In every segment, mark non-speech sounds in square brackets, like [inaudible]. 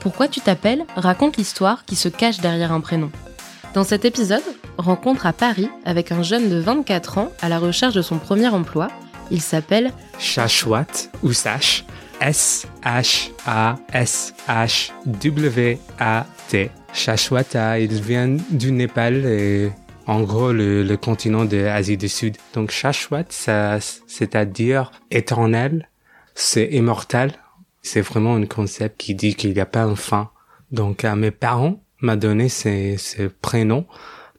Pourquoi tu t'appelles raconte l'histoire qui se cache derrière un prénom. Dans cet épisode, rencontre à Paris avec un jeune de 24 ans à la recherche de son premier emploi. Il s'appelle Shashwat ou Sash. S-H-A-S-H-W-A-T. Shashwata, il vient du Népal et en gros le, continent de Asie du Sud. Donc Shashwat, c'est-à-dire éternel, c'est immortel. C'est vraiment un concept qui dit qu'il n'y a pas un fin. Donc à mes parents m'a donné ces prénoms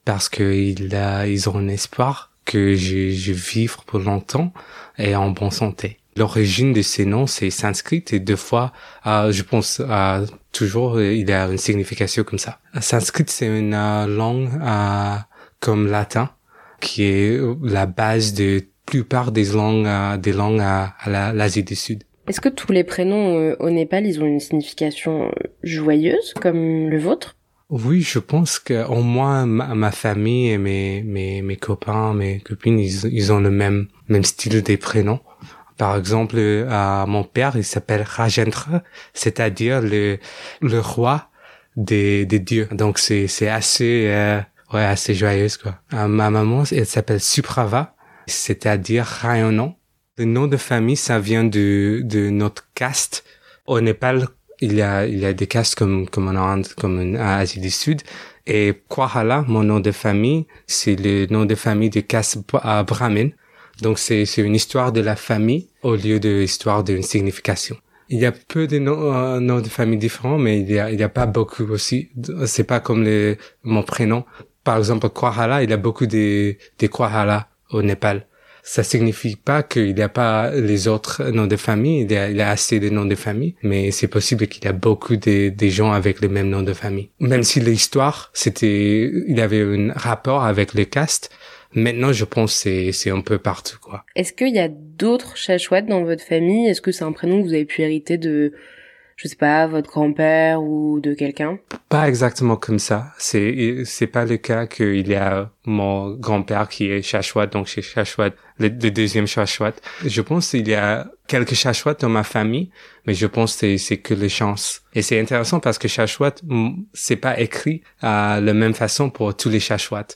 parce qu'ils ils ont un espoir que je, je vivre pour longtemps et en bonne santé. L'origine de ces noms, c'est sanskrit et deux fois, euh, je pense euh, toujours, il y a une signification comme ça. Sanskrit, c'est une euh, langue euh, comme latin qui est la base de plupart des langues, euh, des langues à l'Asie du Sud. Est-ce que tous les prénoms euh, au Népal, ils ont une signification euh, joyeuse comme le vôtre? Oui, je pense que au moins ma, ma famille et mes, mes, mes copains, mes copines, ils, ont le même, même style des prénoms. Par exemple, euh, mon père, il s'appelle Rajendra, c'est-à-dire le, le roi des, des dieux. Donc c'est, c'est assez, euh, ouais, assez joyeuse, quoi. Euh, ma maman, elle s'appelle Suprava, c'est-à-dire rayonnant. Le nom de famille, ça vient de, de notre caste. Au Népal, il y a, il y a des castes comme, comme en Inde, comme en Asie du Sud. Et Kwahala, mon nom de famille, c'est le nom de famille de caste Brahmin. Donc c'est, c'est une histoire de la famille au lieu de l'histoire d'une signification. Il y a peu de noms, euh, noms de famille différents, mais il y a, il y a pas beaucoup aussi. C'est pas comme les, mon prénom. Par exemple, Kwahala, il y a beaucoup de, de Kwahala au Népal. Ça signifie pas qu'il n'y a pas les autres noms de famille, il y a, assez de noms de famille, mais c'est possible qu'il y a beaucoup de, gens avec le même nom de famille. Même si l'histoire, c'était, il avait un rapport avec les castes, Maintenant, je pense c'est c'est un peu partout quoi. Est-ce qu'il y a d'autres chachouettes dans votre famille? Est-ce que c'est un prénom que vous avez pu hériter de je sais pas, votre grand-père ou de quelqu'un? Pas exactement comme ça. C'est c'est pas le cas qu'il y a mon grand-père qui est Shashwat, donc c'est Shashwat, le, le, deuxième Shashwat. Je pense qu'il y a quelques Shashwat dans ma famille, mais je pense que c'est que les chances. Et c'est intéressant parce que Shashwat, c'est pas écrit à la même façon pour tous les Shashwat.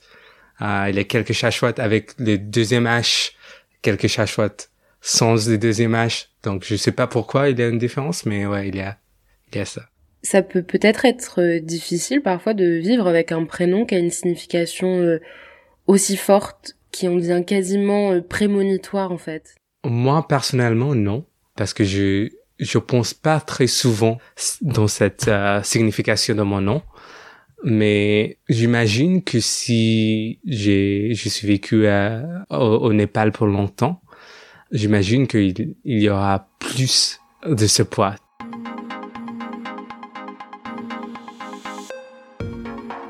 Uh, il y a quelques Shashwat avec le deuxième H, quelques Shashwat sans le deuxième H. Donc je sais pas pourquoi il y a une différence, mais ouais, il y a, il y a ça. Ça peut peut-être être difficile parfois de vivre avec un prénom qui a une signification euh, aussi forte, qui en devient quasiment euh, prémonitoire en fait. Moi personnellement non, parce que je je pense pas très souvent dans cette euh, signification de mon nom mais j'imagine que si j'ai je suis vécu à, au, au, Népal pour longtemps, j'imagine qu'il il y aura plus de ce poids.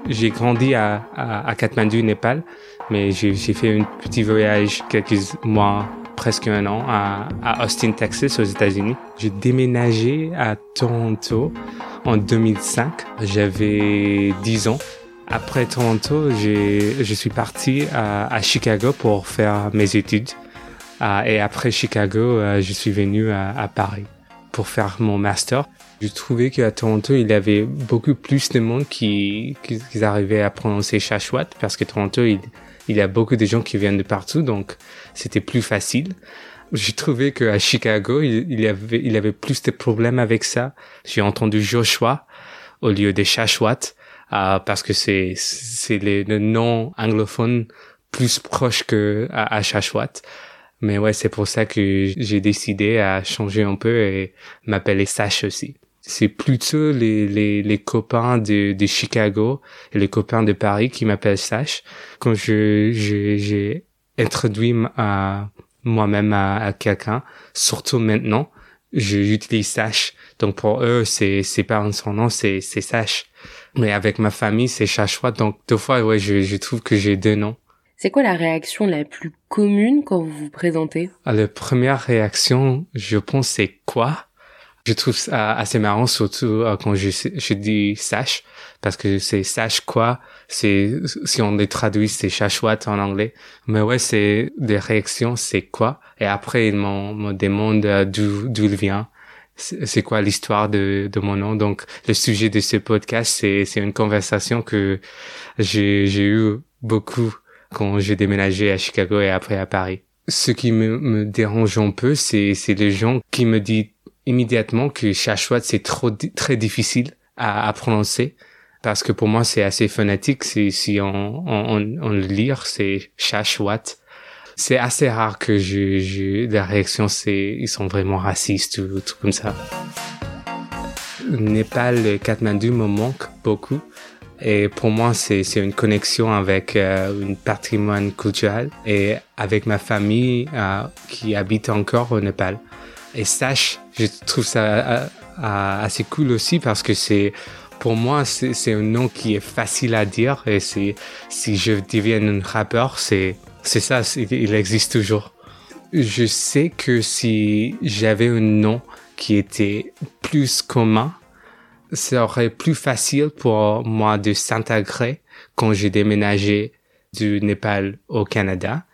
J'ai grandi à, Kathmandu, Népal, mais j'ai fait un petit voyage quelques mois, presque un an, à, Austin, Texas, aux États-Unis. J'ai déménagé à Toronto en 2005. J'avais 10 ans. Après Toronto, je suis parti à, Chicago pour faire mes études. Uh, et après Chicago, uh, je suis venu à, Paris pour faire mon master. Je trouvais qu'à Toronto, il y avait beaucoup plus de monde qui, qui, qui arrivait à prononcer Shashwat parce que Toronto, il, il y a beaucoup de gens qui viennent de partout, donc c'était plus facile. J'ai trouvé qu'à Chicago, il, y avait, il avait plus de problèmes avec ça. J'ai entendu Joshua au lieu de Shashwat, euh, parce que c'est, c'est le, le nom anglophone plus proche que à, à Shashwat. Mais ouais, c'est pour ça que j'ai décidé à changer un peu et m'appeler Sash aussi. C'est plutôt les, les, les copains de, de Chicago et les copains de Paris qui m'appellent Sash. Quand je, j'ai introduit à, moi-même à, quelqu'un, surtout maintenant, j'utilise Sash. Donc pour eux, c'est c'est pas son nom, c'est c'est Sash. Mais avec ma famille, c'est Chachwa. Donc, deux fois, ouais, je, je trouve que j'ai deux noms. C'est quoi la réaction la plus commune quand vous vous présentez? Ah, La première réaction, je pense, c'est quoi? Je trouve ça assez marrant, surtout euh, quand je, dis sache, parce que c'est sache quoi, c'est, si on les traduit, c'est chachouat en anglais. Mais ouais, c'est des réactions, c'est quoi? Et après, ils me demandent euh, d'où, d'où il vient. C'est quoi l'histoire de, de mon nom? Donc, le sujet de ce podcast, c'est, c'est une conversation que j'ai, j'ai eu beaucoup quand j'ai déménagé à Chicago et après à Paris. Ce qui me, dérange un peu, c'est, les gens qui me disent immédiatement que Shashwat c'est trop très difficile à, prononcer. Parce que pour moi c'est assez phonétique si, on, le lit c'est Shashwat. C'est assez rare que la réaction c'est ils sont vraiment racistes ou tout comme ça. Népal Kathmandu me manque beaucoup et pour moi c'est une connexion avec euh, une patrimoine culturel. Et avec ma famille euh, qui habite encore au Népal. Et Sash, je trouve ça euh, euh, assez cool aussi parce que c'est, pour moi, c'est un nom qui est facile à dire. Et si je deviens un rappeur, c'est ça, il existe toujours. Je sais que si j'avais un nom qui était plus commun, ça aurait plus facile pour moi de s'intégrer quand j'ai déménagé du Népal au Canada.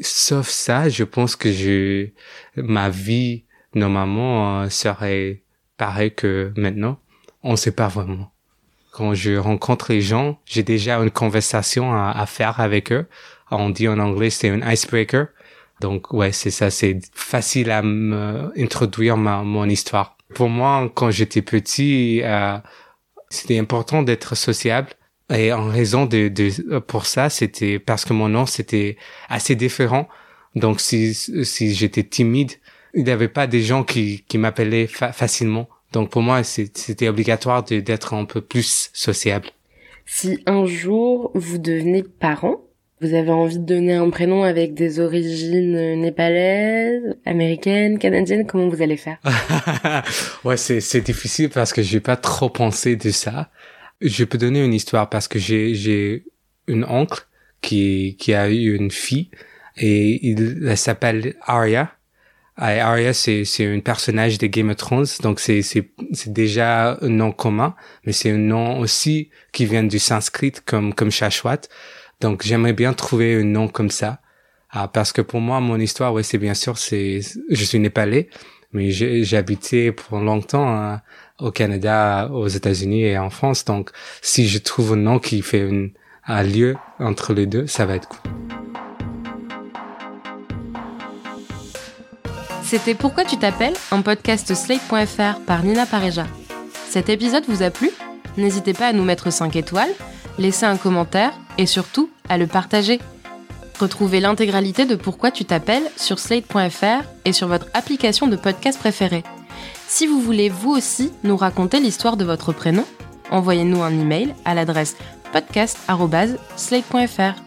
Sauf ça, je pense que je, ma vie normalement euh, serait pareil que maintenant. On sait pas vraiment. Quand je rencontre les gens, j'ai déjà une conversation à, faire avec eux. On dit en anglais c'est un icebreaker. Donc ouais, c'est ça, c'est facile à introduire ma, mon histoire. Pour moi, quand j'étais petit, euh, c'était important d'être sociable. Et en raison de, de pour ça, c'était parce que mon nom c'était assez différent. Donc si si j'étais timide, il n'y avait pas des gens qui, qui m'appelaient facilement. Donc pour moi, c'était obligatoire d'être un peu plus sociable. Si un jour vous devenez parent, vous avez envie de donner un prénom avec des origines népalaises, américaines, canadiennes, comment vous allez faire? [laughs] Ouais, c'est difficile parce que j'ai pas trop pensé de ça. Je peux donner une histoire parce que j'ai j'ai une oncle qui qui a eu une fille et il elle s'appelle Arya Arya, c'est c'est un personnage de Game of Thrones, donc c'est c'est c'est déjà un nom commun, mais c'est un nom aussi qui vient du sanskrit comme comme Shashwat. Donc j'aimerais bien trouver un nom comme ça, ah, parce que pour moi mon histoire, ouais, c'est bien sûr c'est je suis népalais, mais j'ai habité pour longtemps hein, au Canada, aux États-Unis et en France. Donc si je trouve un nom qui fait un lieu entre les deux, ça va être cool. C'était Pourquoi tu t'appelles un podcast slate.fr par Nina Pareja. Cet épisode vous a plu? N'hésitez pas à nous mettre 5 étoiles, laisser un commentaire et surtout à le partager. Retrouvez l'intégralité de Pourquoi tu t'appelles sur slate.fr et sur votre application de podcast préférée. Si vous voulez vous aussi nous raconter l'histoire de votre prénom, envoyez-nous un email à l'adresse podcast.slate.fr.